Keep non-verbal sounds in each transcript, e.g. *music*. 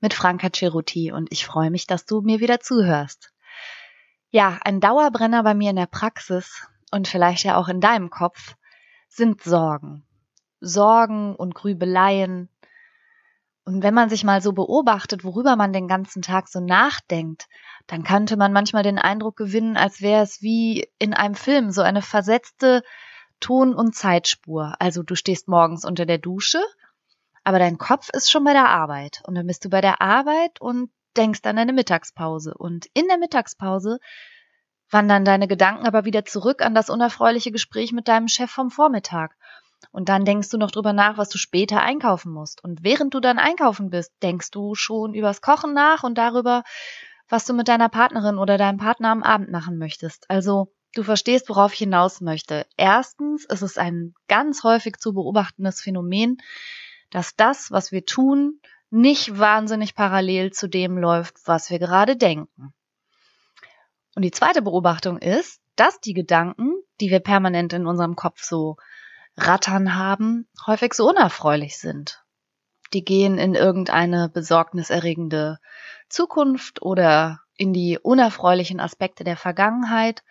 mit Franka Ceruti und ich freue mich, dass du mir wieder zuhörst. Ja, ein Dauerbrenner bei mir in der Praxis und vielleicht ja auch in deinem Kopf sind Sorgen. Sorgen und Grübeleien. Und wenn man sich mal so beobachtet, worüber man den ganzen Tag so nachdenkt, dann könnte man manchmal den Eindruck gewinnen, als wäre es wie in einem Film, so eine versetzte Ton- und Zeitspur. Also du stehst morgens unter der Dusche aber dein Kopf ist schon bei der Arbeit. Und dann bist du bei der Arbeit und denkst an deine Mittagspause. Und in der Mittagspause wandern deine Gedanken aber wieder zurück an das unerfreuliche Gespräch mit deinem Chef vom Vormittag. Und dann denkst du noch drüber nach, was du später einkaufen musst. Und während du dann einkaufen bist, denkst du schon übers Kochen nach und darüber, was du mit deiner Partnerin oder deinem Partner am Abend machen möchtest. Also du verstehst, worauf ich hinaus möchte. Erstens ist es ein ganz häufig zu beobachtendes Phänomen, dass das, was wir tun, nicht wahnsinnig parallel zu dem läuft, was wir gerade denken. Und die zweite Beobachtung ist, dass die Gedanken, die wir permanent in unserem Kopf so rattern haben, häufig so unerfreulich sind. Die gehen in irgendeine besorgniserregende Zukunft oder in die unerfreulichen Aspekte der Vergangenheit.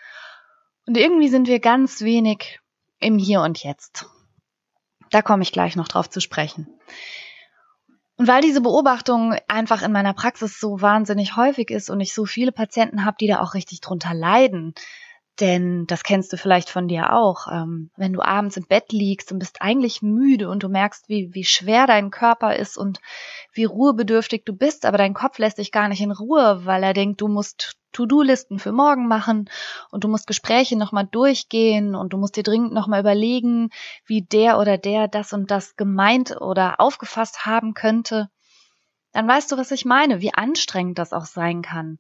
Und irgendwie sind wir ganz wenig im Hier und Jetzt. Da komme ich gleich noch drauf zu sprechen. Und weil diese Beobachtung einfach in meiner Praxis so wahnsinnig häufig ist und ich so viele Patienten habe, die da auch richtig drunter leiden, denn das kennst du vielleicht von dir auch. Ähm, wenn du abends im Bett liegst und bist eigentlich müde und du merkst, wie, wie schwer dein Körper ist und wie ruhebedürftig du bist, aber dein Kopf lässt dich gar nicht in Ruhe, weil er denkt, du musst To-Do-Listen für morgen machen und du musst Gespräche nochmal durchgehen und du musst dir dringend nochmal überlegen, wie der oder der das und das gemeint oder aufgefasst haben könnte. Dann weißt du, was ich meine, wie anstrengend das auch sein kann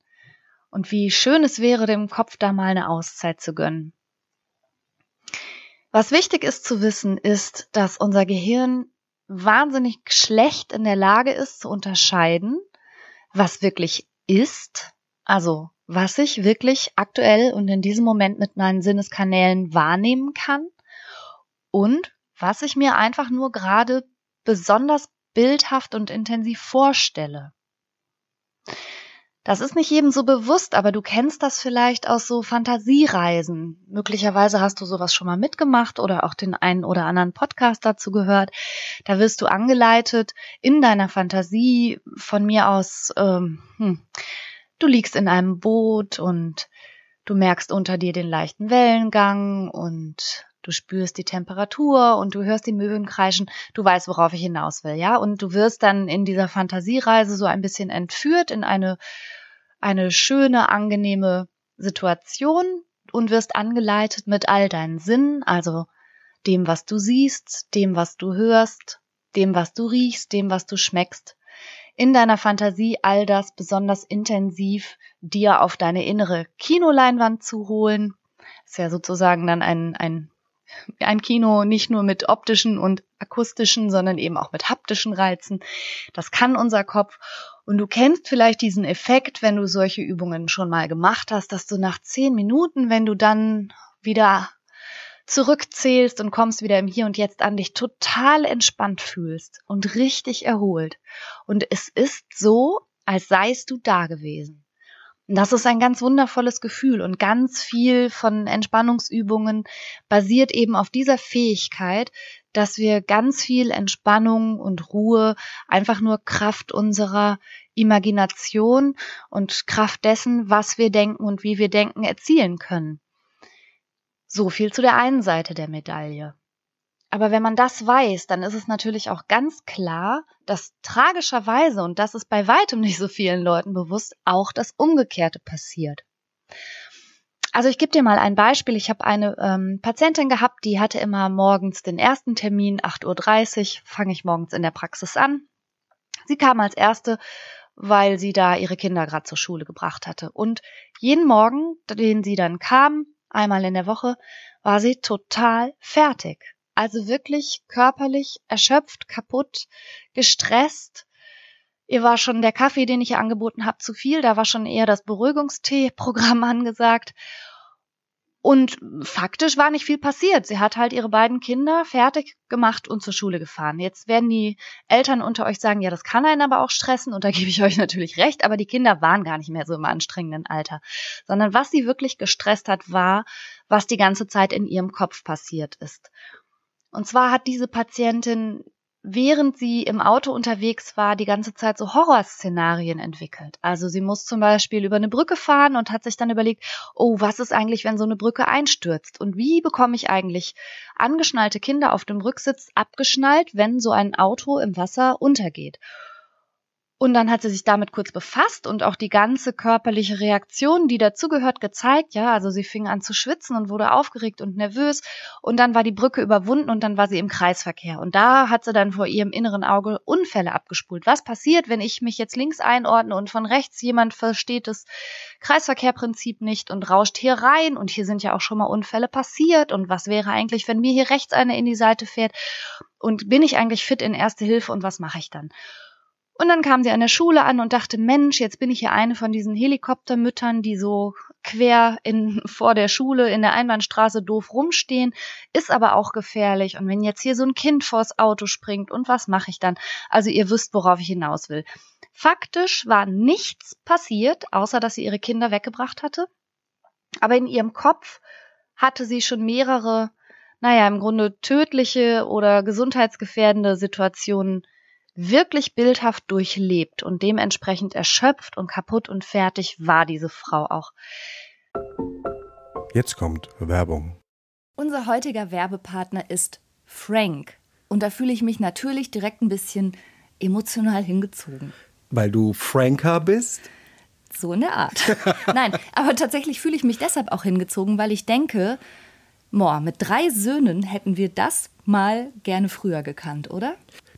und wie schön es wäre, dem Kopf da mal eine Auszeit zu gönnen. Was wichtig ist zu wissen, ist, dass unser Gehirn wahnsinnig schlecht in der Lage ist zu unterscheiden, was wirklich ist, also was ich wirklich aktuell und in diesem Moment mit meinen Sinneskanälen wahrnehmen kann und was ich mir einfach nur gerade besonders bildhaft und intensiv vorstelle. Das ist nicht jedem so bewusst, aber du kennst das vielleicht aus so Fantasiereisen. Möglicherweise hast du sowas schon mal mitgemacht oder auch den einen oder anderen Podcast dazu gehört. Da wirst du angeleitet in deiner Fantasie von mir aus, ähm, hm, du liegst in einem Boot und du merkst unter dir den leichten Wellengang und du spürst die Temperatur und du hörst die Möwen kreischen, du weißt, worauf ich hinaus will, ja? Und du wirst dann in dieser Fantasiereise so ein bisschen entführt in eine, eine schöne, angenehme Situation und wirst angeleitet mit all deinen Sinnen, also dem, was du siehst, dem, was du hörst, dem, was du riechst, dem, was du schmeckst, in deiner Fantasie all das besonders intensiv dir auf deine innere Kinoleinwand zu holen. Ist ja sozusagen dann ein, ein ein Kino nicht nur mit optischen und akustischen, sondern eben auch mit haptischen Reizen. Das kann unser Kopf. Und du kennst vielleicht diesen Effekt, wenn du solche Übungen schon mal gemacht hast, dass du nach zehn Minuten, wenn du dann wieder zurückzählst und kommst wieder im Hier und Jetzt an, dich total entspannt fühlst und richtig erholt. Und es ist so, als seist du da gewesen. Das ist ein ganz wundervolles Gefühl und ganz viel von Entspannungsübungen basiert eben auf dieser Fähigkeit, dass wir ganz viel Entspannung und Ruhe einfach nur Kraft unserer Imagination und Kraft dessen, was wir denken und wie wir denken, erzielen können. So viel zu der einen Seite der Medaille. Aber wenn man das weiß, dann ist es natürlich auch ganz klar, dass tragischerweise, und das ist bei weitem nicht so vielen Leuten bewusst, auch das Umgekehrte passiert. Also ich gebe dir mal ein Beispiel. Ich habe eine ähm, Patientin gehabt, die hatte immer morgens den ersten Termin, 8.30 Uhr, fange ich morgens in der Praxis an. Sie kam als erste weil sie da ihre Kinder gerade zur Schule gebracht hatte. Und jeden Morgen, den sie dann kam, einmal in der Woche, war sie total fertig. Also wirklich körperlich erschöpft, kaputt, gestresst. Ihr war schon der Kaffee, den ich ihr angeboten habe, zu viel. Da war schon eher das Beruhigungstee-Programm *laughs* angesagt. Und faktisch war nicht viel passiert. Sie hat halt ihre beiden Kinder fertig gemacht und zur Schule gefahren. Jetzt werden die Eltern unter euch sagen, ja, das kann einen aber auch stressen und da gebe ich *laughs* euch natürlich recht, aber die Kinder waren gar nicht mehr so im anstrengenden Alter, sondern was sie wirklich gestresst hat, war, was die ganze Zeit in ihrem Kopf passiert ist. Und zwar hat diese Patientin während sie im Auto unterwegs war, die ganze Zeit so Horrorszenarien entwickelt. Also sie muss zum Beispiel über eine Brücke fahren und hat sich dann überlegt, oh, was ist eigentlich, wenn so eine Brücke einstürzt? Und wie bekomme ich eigentlich angeschnallte Kinder auf dem Rücksitz abgeschnallt, wenn so ein Auto im Wasser untergeht? Und dann hat sie sich damit kurz befasst und auch die ganze körperliche Reaktion, die dazugehört, gezeigt. Ja, also sie fing an zu schwitzen und wurde aufgeregt und nervös. Und dann war die Brücke überwunden und dann war sie im Kreisverkehr. Und da hat sie dann vor ihrem inneren Auge Unfälle abgespult. Was passiert, wenn ich mich jetzt links einordne und von rechts jemand versteht das Kreisverkehrprinzip nicht und rauscht hier rein? Und hier sind ja auch schon mal Unfälle passiert. Und was wäre eigentlich, wenn mir hier rechts eine in die Seite fährt? Und bin ich eigentlich fit in Erste Hilfe und was mache ich dann? Und dann kam sie an der Schule an und dachte, Mensch, jetzt bin ich hier eine von diesen Helikoptermüttern, die so quer in, *laughs* vor der Schule in der Einbahnstraße doof rumstehen, ist aber auch gefährlich. Und wenn jetzt hier so ein Kind vors Auto springt und was mache ich dann? Also ihr wisst, worauf ich hinaus will. Faktisch war nichts passiert, außer dass sie ihre Kinder weggebracht hatte. Aber in ihrem Kopf hatte sie schon mehrere, naja, im Grunde tödliche oder gesundheitsgefährdende Situationen wirklich bildhaft durchlebt und dementsprechend erschöpft und kaputt und fertig war diese Frau auch. Jetzt kommt Werbung. Unser heutiger Werbepartner ist Frank. Und da fühle ich mich natürlich direkt ein bisschen emotional hingezogen. Weil du Franker bist? So in der Art. *laughs* Nein, aber tatsächlich fühle ich mich deshalb auch hingezogen, weil ich denke, boah, mit drei Söhnen hätten wir das mal gerne früher gekannt, oder?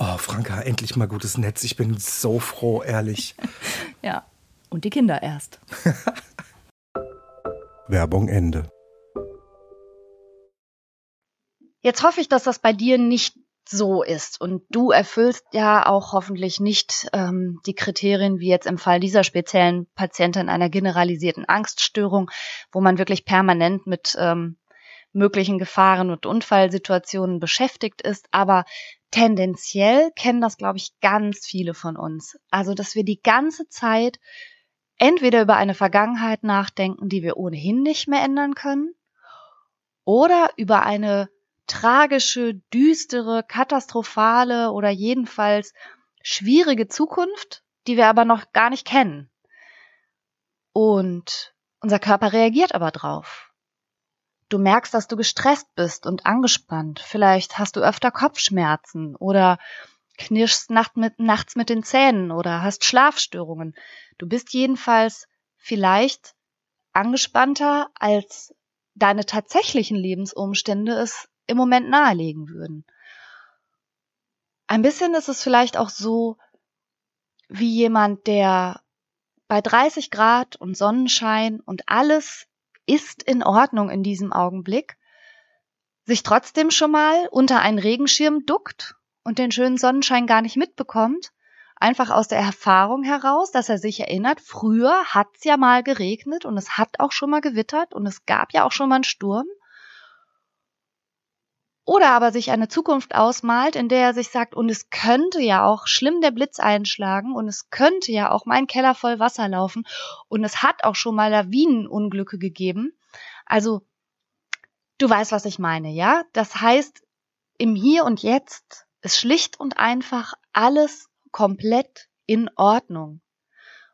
Oh, Franka, endlich mal gutes Netz. Ich bin so froh, ehrlich. *laughs* Ja, und die Kinder erst. *laughs* Werbung Ende. Jetzt hoffe ich, dass das bei dir nicht so ist und du erfüllst ja auch hoffentlich nicht ähm, die Kriterien wie jetzt im Fall dieser speziellen Patientin einer generalisierten Angststörung, wo man wirklich permanent mit ähm, möglichen Gefahren und Unfallsituationen beschäftigt ist. Aber tendenziell kennen das, glaube ich, ganz viele von uns. Also, dass wir die ganze Zeit entweder über eine Vergangenheit nachdenken, die wir ohnehin nicht mehr ändern können, oder über eine tragische, düstere, katastrophale oder jedenfalls schwierige Zukunft, die wir aber noch gar nicht kennen. Und unser Körper reagiert aber drauf. Du merkst, dass du gestresst bist und angespannt. Vielleicht hast du öfter Kopfschmerzen oder knirschst nacht mit, nachts mit den Zähnen oder hast Schlafstörungen. Du bist jedenfalls vielleicht angespannter, als deine tatsächlichen Lebensumstände es im Moment nahelegen würden. Ein bisschen ist es vielleicht auch so, wie jemand, der bei 30 Grad und Sonnenschein und alles ist in Ordnung in diesem Augenblick, sich trotzdem schon mal unter einen Regenschirm duckt und den schönen Sonnenschein gar nicht mitbekommt, einfach aus der Erfahrung heraus, dass er sich erinnert, früher hat's ja mal geregnet und es hat auch schon mal gewittert und es gab ja auch schon mal einen Sturm. Oder aber sich eine Zukunft ausmalt, in der er sich sagt, und es könnte ja auch schlimm der Blitz einschlagen und es könnte ja auch mein Keller voll Wasser laufen und es hat auch schon mal Lawinenunglücke gegeben. Also, du weißt, was ich meine, ja? Das heißt, im Hier und Jetzt ist schlicht und einfach alles komplett in Ordnung.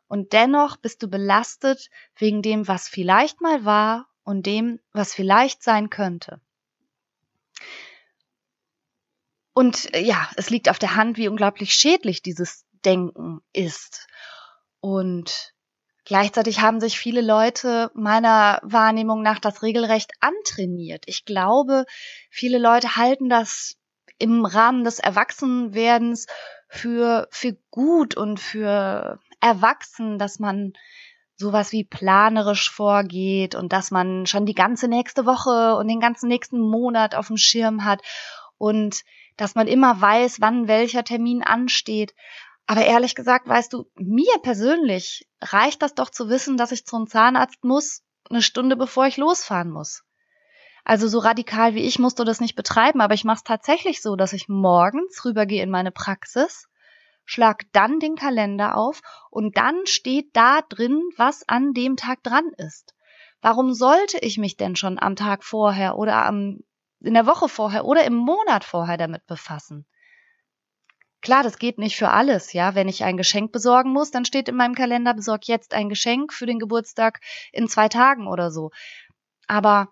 Und dennoch bist du belastet wegen dem, was vielleicht mal war und dem, was vielleicht sein könnte. Und äh, ja, es liegt auf der Hand, wie unglaublich schädlich dieses Denken ist. Und gleichzeitig haben sich viele Leute meiner Wahrnehmung nach das regelrecht antrainiert. Ich glaube, viele Leute halten das im Rahmen des Erwachsenwerdens für, für gut und für erwachsen, dass man sowas wie planerisch vorgeht und dass man schon die ganze nächste Woche und den ganzen nächsten Monat auf dem Schirm hat und dass man immer weiß, wann welcher Termin ansteht. Aber ehrlich gesagt, weißt du, mir persönlich reicht das doch zu wissen, dass ich zum Zahnarzt muss, eine Stunde bevor ich losfahren muss. Also so radikal wie ich musst du das nicht betreiben, aber ich mache es tatsächlich so, dass ich morgens rübergehe in meine Praxis, schlag dann den Kalender auf und dann steht da drin, was an dem Tag dran ist. Warum sollte ich mich denn schon am Tag vorher oder am in der Woche vorher oder im Monat vorher damit befassen. Klar, das geht nicht für alles, ja. Wenn ich ein Geschenk besorgen muss, dann steht in meinem Kalender, besorg jetzt ein Geschenk für den Geburtstag in zwei Tagen oder so. Aber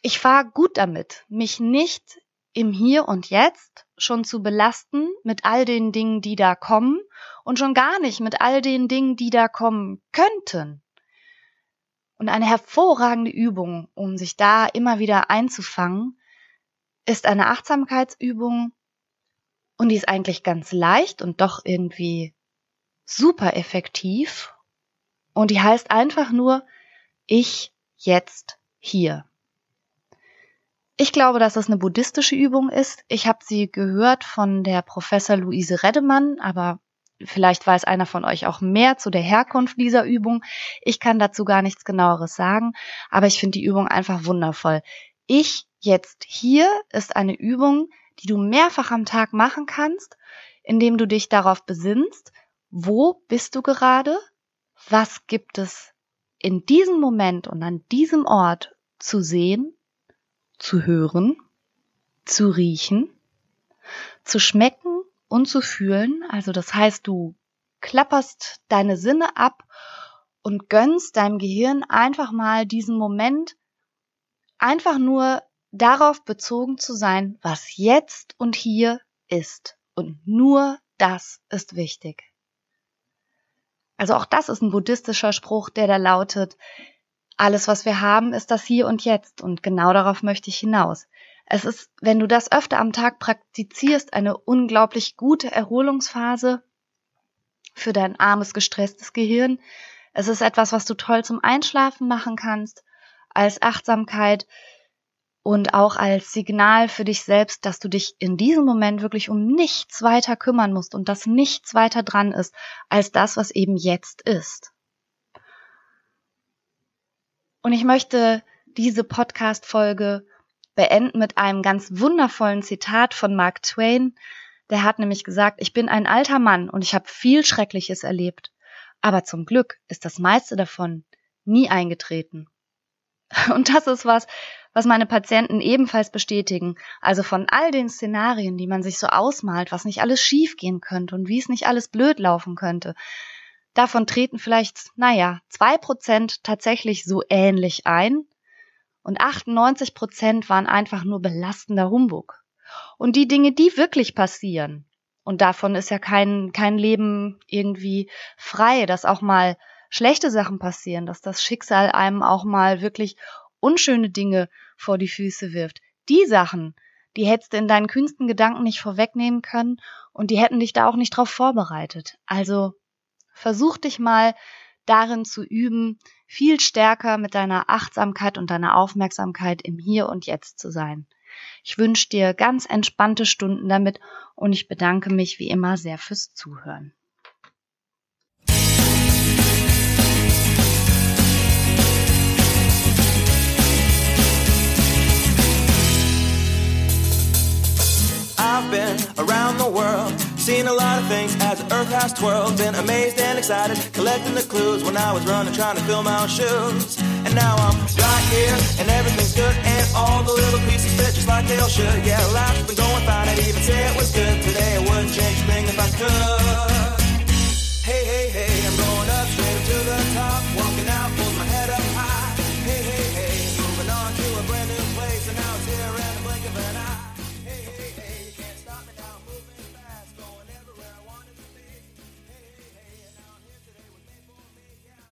ich fahre gut damit, mich nicht im Hier und Jetzt schon zu belasten mit all den Dingen, die da kommen und schon gar nicht mit all den Dingen, die da kommen könnten. Und eine hervorragende Übung, um sich da immer wieder einzufangen, ist eine Achtsamkeitsübung und die ist eigentlich ganz leicht und doch irgendwie super effektiv. Und die heißt einfach nur, ich jetzt hier. Ich glaube, dass es eine buddhistische Übung ist. Ich habe sie gehört von der Professor Luise Reddemann, aber Vielleicht weiß einer von euch auch mehr zu der Herkunft dieser Übung. Ich kann dazu gar nichts genaueres sagen, aber ich finde die Übung einfach wundervoll. Ich jetzt hier ist eine Übung, die du mehrfach am Tag machen kannst, indem du dich darauf besinnst, wo bist du gerade, was gibt es in diesem Moment und an diesem Ort zu sehen, zu hören, zu riechen, zu schmecken und zu fühlen. Also das heißt, du klapperst deine Sinne ab und gönnst deinem Gehirn einfach mal diesen Moment, einfach nur darauf bezogen zu sein, was jetzt und hier ist. Und nur das ist wichtig. Also auch das ist ein buddhistischer Spruch, der da lautet, alles, was wir haben, ist das Hier und Jetzt. Und genau darauf möchte ich hinaus. Es ist, wenn du das öfter am Tag praktizierst, eine unglaublich gute Erholungsphase für dein armes, gestresstes Gehirn. Es ist etwas, was du toll zum Einschlafen machen kannst, als Achtsamkeit und auch als Signal für dich selbst, dass du dich in diesem Moment wirklich um nichts weiter kümmern musst und dass nichts weiter dran ist als das, was eben jetzt ist. Und ich möchte diese Podcast-Folge beenden mit einem ganz wundervollen Zitat von Mark Twain. Der hat nämlich gesagt, ich bin ein alter Mann und ich habe viel Schreckliches erlebt. Aber zum Glück ist das meiste davon nie eingetreten. *laughs* Und das ist was, was meine Patienten ebenfalls bestätigen. Also von all den Szenarien, die man sich so ausmalt, was nicht alles schiefgehen könnte und wie es nicht alles blöd laufen könnte. Davon treten vielleicht, naja, zwei Prozent tatsächlich so ähnlich ein und 98 Prozent waren einfach nur belastender Humbug. Und die Dinge, die wirklich passieren, und davon ist ja kein, kein Leben irgendwie frei, dass auch mal schlechte Sachen passieren, dass das Schicksal einem auch mal wirklich unschöne Dinge vor die Füße wirft. Die Sachen, die hättest du in deinen kühnsten Gedanken nicht vorwegnehmen können und die hätten dich da auch nicht drauf vorbereitet. Also versuch dich mal darin zu üben, viel stärker mit deiner Achtsamkeit und deiner Aufmerksamkeit im Hier und Jetzt zu sein. Ich wünsche dir ganz entspannte Stunden damit und ich bedanke mich wie immer sehr fürs Zuhören. been around the world, seen a lot of things as the earth has twirled. Been amazed and excited, collecting the clues when I was running, trying to fill my own shoes. And now I'm right here, and everything's good, and all the little pieces fit just like they all should. Yeah, life's been going fine, I'd even say it was good today. I wouldn't change a thing if I could.